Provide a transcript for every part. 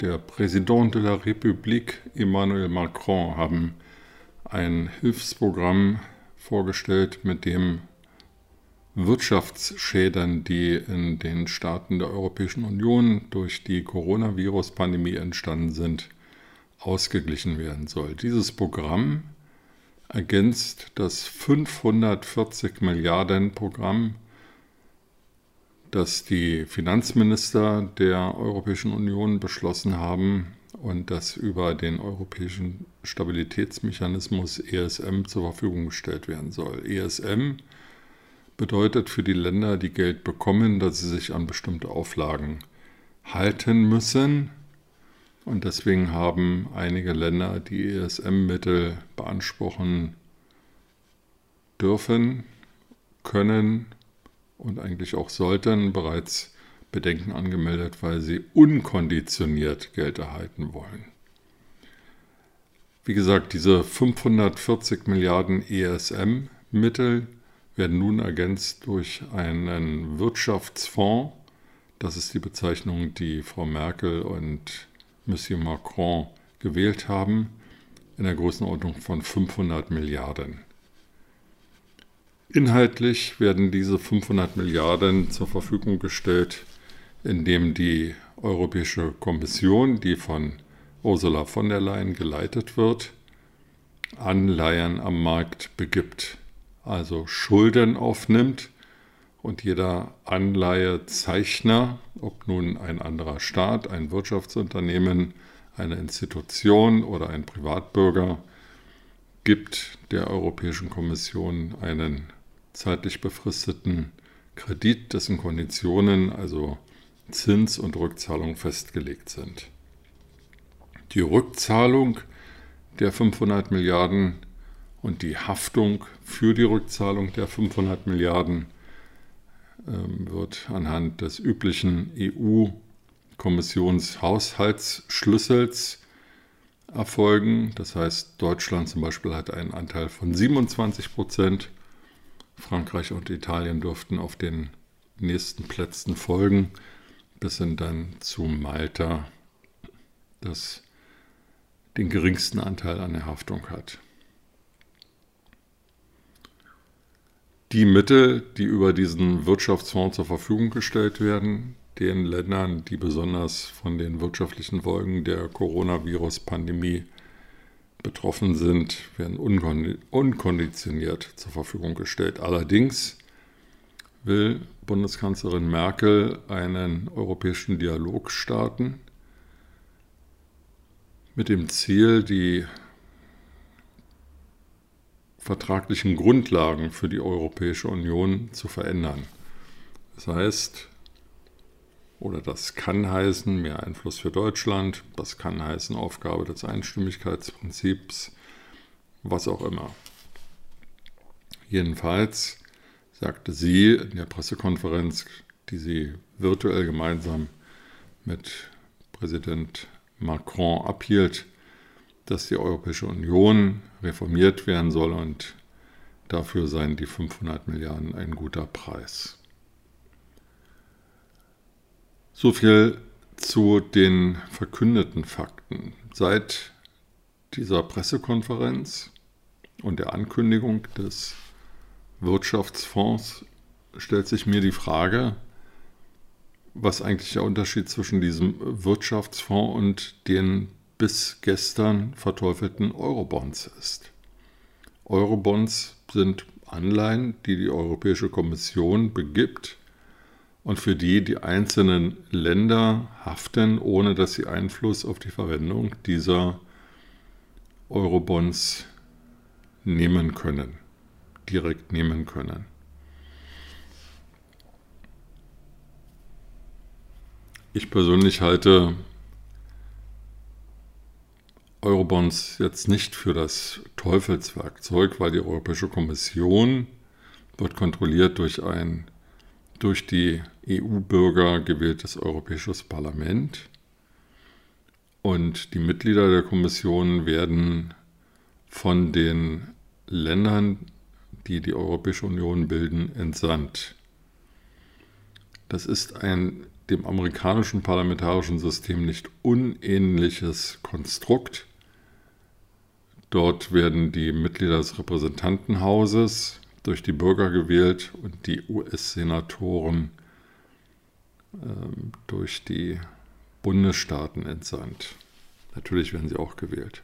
der Präsident de la République Emmanuel Macron haben ein Hilfsprogramm vorgestellt, mit dem Wirtschaftsschäden, die in den Staaten der Europäischen Union durch die Coronavirus-Pandemie entstanden sind, ausgeglichen werden soll. Dieses Programm ergänzt das 540 Milliarden Programm das die Finanzminister der Europäischen Union beschlossen haben und das über den Europäischen Stabilitätsmechanismus ESM zur Verfügung gestellt werden soll. ESM bedeutet für die Länder, die Geld bekommen, dass sie sich an bestimmte Auflagen halten müssen. Und deswegen haben einige Länder, die ESM-Mittel beanspruchen dürfen, können und eigentlich auch sollten bereits Bedenken angemeldet, weil sie unkonditioniert Geld erhalten wollen. Wie gesagt, diese 540 Milliarden ESM-Mittel werden nun ergänzt durch einen Wirtschaftsfonds. Das ist die Bezeichnung, die Frau Merkel und Monsieur Macron gewählt haben, in der Größenordnung von 500 Milliarden. Inhaltlich werden diese 500 Milliarden zur Verfügung gestellt, indem die Europäische Kommission, die von Ursula von der Leyen geleitet wird, Anleihen am Markt begibt, also Schulden aufnimmt und jeder Anleihezeichner, ob nun ein anderer Staat, ein Wirtschaftsunternehmen, eine Institution oder ein Privatbürger, gibt der Europäischen Kommission einen zeitlich befristeten Kredit, dessen Konditionen, also Zins und Rückzahlung festgelegt sind. Die Rückzahlung der 500 Milliarden und die Haftung für die Rückzahlung der 500 Milliarden ähm, wird anhand des üblichen EU-Kommissionshaushaltsschlüssels erfolgen. Das heißt, Deutschland zum Beispiel hat einen Anteil von 27 Prozent Frankreich und Italien durften auf den nächsten Plätzen folgen, bis hin dann zu Malta, das den geringsten Anteil an der Haftung hat. Die Mittel, die über diesen Wirtschaftsfonds zur Verfügung gestellt werden, den Ländern, die besonders von den wirtschaftlichen Folgen der Coronavirus-Pandemie betroffen sind, werden unkonditioniert zur Verfügung gestellt. Allerdings will Bundeskanzlerin Merkel einen europäischen Dialog starten mit dem Ziel, die vertraglichen Grundlagen für die Europäische Union zu verändern. Das heißt, oder das kann heißen mehr Einfluss für Deutschland, das kann heißen Aufgabe des Einstimmigkeitsprinzips, was auch immer. Jedenfalls sagte sie in der Pressekonferenz, die sie virtuell gemeinsam mit Präsident Macron abhielt, dass die Europäische Union reformiert werden soll und dafür seien die 500 Milliarden ein guter Preis. So viel zu den verkündeten Fakten. Seit dieser Pressekonferenz und der Ankündigung des Wirtschaftsfonds stellt sich mir die Frage, was eigentlich der Unterschied zwischen diesem Wirtschaftsfonds und den bis gestern verteufelten Eurobonds ist. Eurobonds sind Anleihen, die die Europäische Kommission begibt, und für die die einzelnen Länder haften, ohne dass sie Einfluss auf die Verwendung dieser Eurobonds nehmen können, direkt nehmen können. Ich persönlich halte Eurobonds jetzt nicht für das Teufelswerkzeug, weil die Europäische Kommission wird kontrolliert durch ein durch die EU-Bürger gewähltes Europäisches Parlament. Und die Mitglieder der Kommission werden von den Ländern, die die Europäische Union bilden, entsandt. Das ist ein dem amerikanischen parlamentarischen System nicht unähnliches Konstrukt. Dort werden die Mitglieder des Repräsentantenhauses durch die Bürger gewählt und die US-Senatoren äh, durch die Bundesstaaten entsandt. Natürlich werden sie auch gewählt.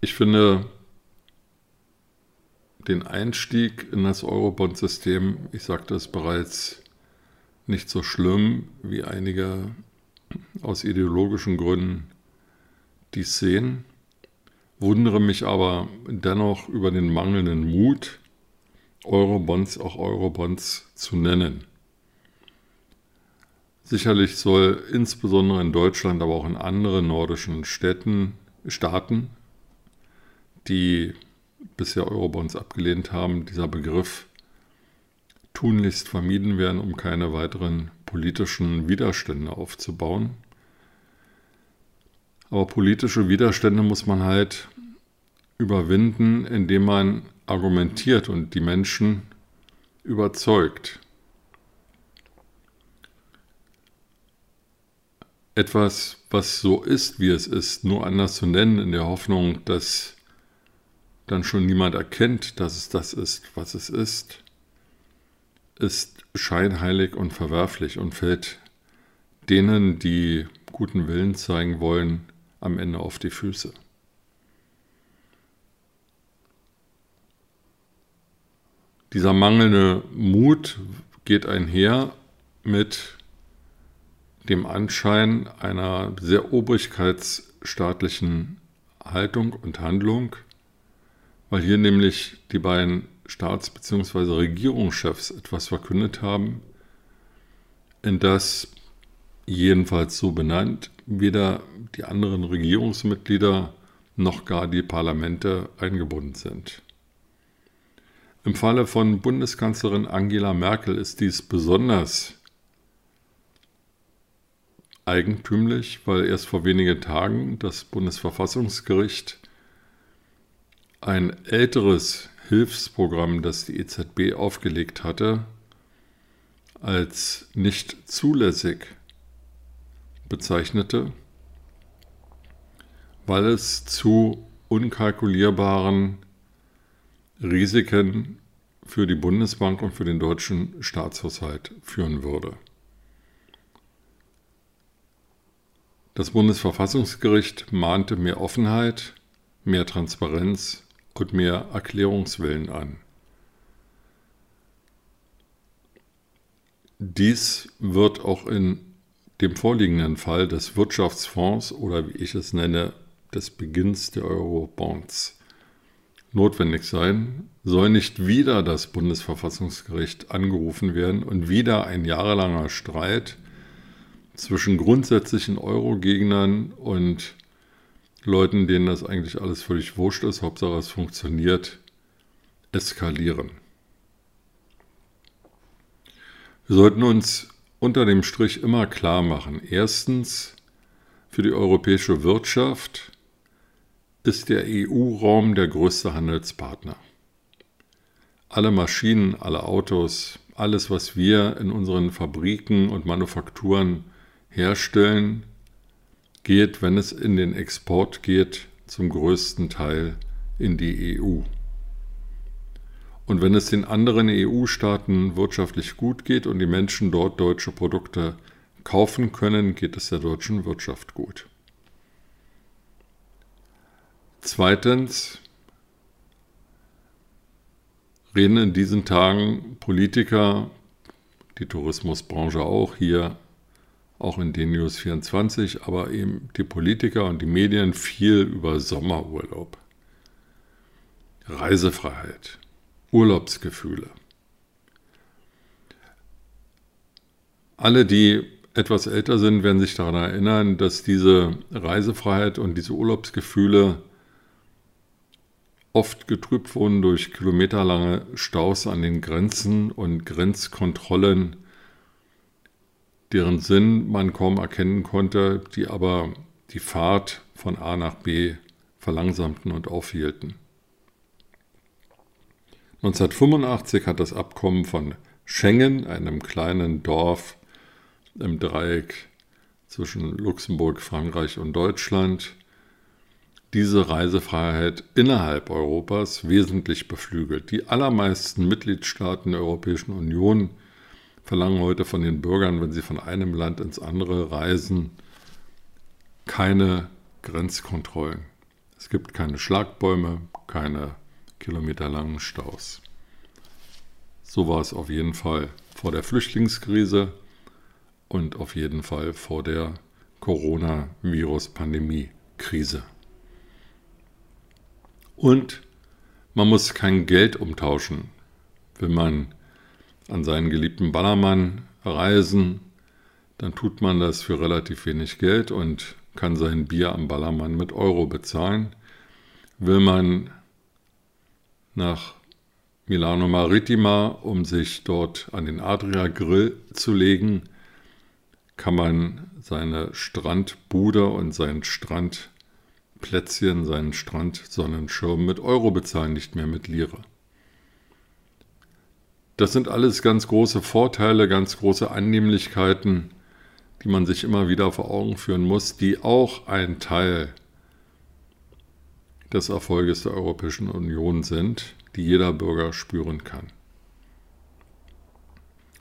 Ich finde den Einstieg in das Eurobond-System, ich sagte es bereits, nicht so schlimm, wie einige aus ideologischen Gründen dies sehen, wundere mich aber dennoch über den mangelnden Mut, Eurobonds auch Eurobonds zu nennen. Sicherlich soll insbesondere in Deutschland, aber auch in anderen nordischen Städten, Staaten, die bisher Eurobonds abgelehnt haben, dieser Begriff tunlichst vermieden werden, um keine weiteren politischen Widerstände aufzubauen. Aber politische Widerstände muss man halt überwinden, indem man argumentiert und die Menschen überzeugt. Etwas, was so ist, wie es ist, nur anders zu nennen, in der Hoffnung, dass dann schon niemand erkennt, dass es das ist, was es ist, ist scheinheilig und verwerflich und fällt denen, die guten Willen zeigen wollen, am Ende auf die Füße. Dieser mangelnde Mut geht einher mit dem Anschein einer sehr obrigkeitsstaatlichen Haltung und Handlung, weil hier nämlich die beiden Staats- bzw. Regierungschefs etwas verkündet haben, in das jedenfalls so benannt weder die anderen Regierungsmitglieder noch gar die Parlamente eingebunden sind. Im Falle von Bundeskanzlerin Angela Merkel ist dies besonders eigentümlich, weil erst vor wenigen Tagen das Bundesverfassungsgericht ein älteres Hilfsprogramm, das die EZB aufgelegt hatte, als nicht zulässig bezeichnete, weil es zu unkalkulierbaren Risiken für die Bundesbank und für den deutschen Staatshaushalt führen würde. Das Bundesverfassungsgericht mahnte mehr Offenheit, mehr Transparenz und mehr Erklärungswillen an. Dies wird auch in dem vorliegenden Fall des Wirtschaftsfonds oder wie ich es nenne, des Beginns der Euro-Bonds notwendig sein, soll nicht wieder das Bundesverfassungsgericht angerufen werden und wieder ein jahrelanger Streit zwischen grundsätzlichen Euro-Gegnern und Leuten, denen das eigentlich alles völlig wurscht ist, Hauptsache es funktioniert, eskalieren. Wir sollten uns unter dem Strich immer klar machen. Erstens, für die europäische Wirtschaft ist der EU-Raum der größte Handelspartner. Alle Maschinen, alle Autos, alles, was wir in unseren Fabriken und Manufakturen herstellen, geht, wenn es in den Export geht, zum größten Teil in die EU. Und wenn es den anderen EU-Staaten wirtschaftlich gut geht und die Menschen dort deutsche Produkte kaufen können, geht es der deutschen Wirtschaft gut. Zweitens reden in diesen Tagen Politiker, die Tourismusbranche auch hier auch in den News 24, aber eben die Politiker und die Medien viel über Sommerurlaub, Reisefreiheit, Urlaubsgefühle. Alle, die etwas älter sind, werden sich daran erinnern, dass diese Reisefreiheit und diese Urlaubsgefühle oft getrübt wurden durch kilometerlange Staus an den Grenzen und Grenzkontrollen, deren Sinn man kaum erkennen konnte, die aber die Fahrt von A nach B verlangsamten und aufhielten. 1985 hat das Abkommen von Schengen, einem kleinen Dorf im Dreieck zwischen Luxemburg, Frankreich und Deutschland, diese Reisefreiheit innerhalb Europas wesentlich beflügelt. Die allermeisten Mitgliedstaaten der Europäischen Union verlangen heute von den Bürgern, wenn sie von einem Land ins andere reisen, keine Grenzkontrollen. Es gibt keine Schlagbäume, keine kilometerlangen Staus. So war es auf jeden Fall vor der Flüchtlingskrise und auf jeden Fall vor der Coronavirus-Pandemie-Krise. Und man muss kein Geld umtauschen. Will man an seinen geliebten Ballermann reisen, dann tut man das für relativ wenig Geld und kann sein Bier am Ballermann mit Euro bezahlen. Will man nach Milano Maritima, um sich dort an den Adria Grill zu legen, kann man seine Strandbude und sein Strandplätzchen, seinen Strandsonnenschirm mit Euro bezahlen, nicht mehr mit Lire. Das sind alles ganz große Vorteile, ganz große Annehmlichkeiten, die man sich immer wieder vor Augen führen muss, die auch ein Teil des Erfolges der Europäischen Union sind, die jeder Bürger spüren kann.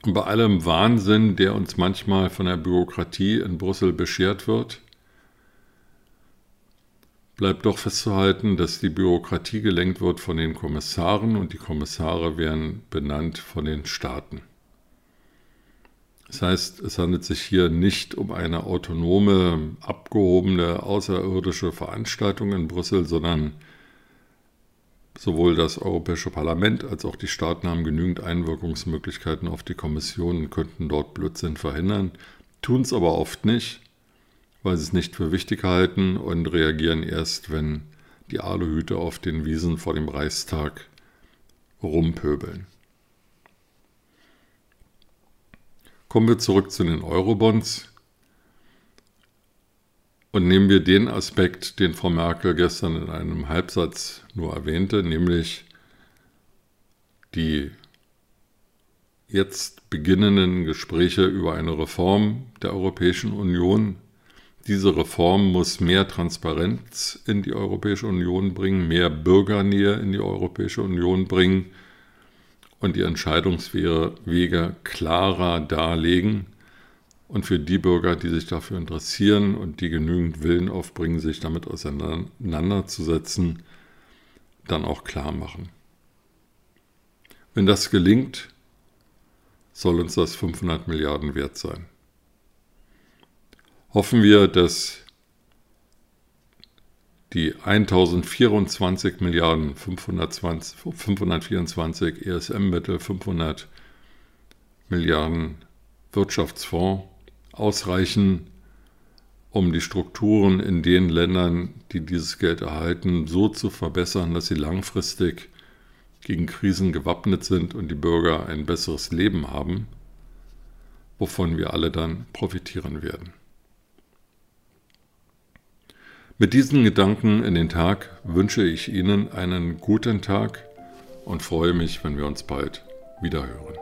Und bei allem Wahnsinn, der uns manchmal von der Bürokratie in Brüssel beschert wird, bleibt doch festzuhalten, dass die Bürokratie gelenkt wird von den Kommissaren und die Kommissare werden benannt von den Staaten. Das heißt, es handelt sich hier nicht um eine autonome, abgehobene, außerirdische Veranstaltung in Brüssel, sondern Sowohl das Europäische Parlament als auch die Staaten haben genügend Einwirkungsmöglichkeiten auf die Kommission und könnten dort Blödsinn verhindern, tun es aber oft nicht, weil sie es nicht für wichtig halten und reagieren erst, wenn die Aluhüte auf den Wiesen vor dem Reichstag rumpöbeln. Kommen wir zurück zu den Eurobonds. Und nehmen wir den Aspekt, den Frau Merkel gestern in einem Halbsatz nur erwähnte, nämlich die jetzt beginnenden Gespräche über eine Reform der Europäischen Union. Diese Reform muss mehr Transparenz in die Europäische Union bringen, mehr Bürgernähe in die Europäische Union bringen und die Entscheidungswege klarer darlegen und für die Bürger, die sich dafür interessieren und die genügend Willen aufbringen, sich damit auseinanderzusetzen, dann auch klar machen. Wenn das gelingt, soll uns das 500 Milliarden wert sein. Hoffen wir, dass die 1024 Milliarden 520, 524 ESM-Mittel, 500 Milliarden Wirtschaftsfonds ausreichen, um die Strukturen in den Ländern, die dieses Geld erhalten, so zu verbessern, dass sie langfristig gegen Krisen gewappnet sind und die Bürger ein besseres Leben haben, wovon wir alle dann profitieren werden. Mit diesen Gedanken in den Tag wünsche ich Ihnen einen guten Tag und freue mich, wenn wir uns bald wiederhören.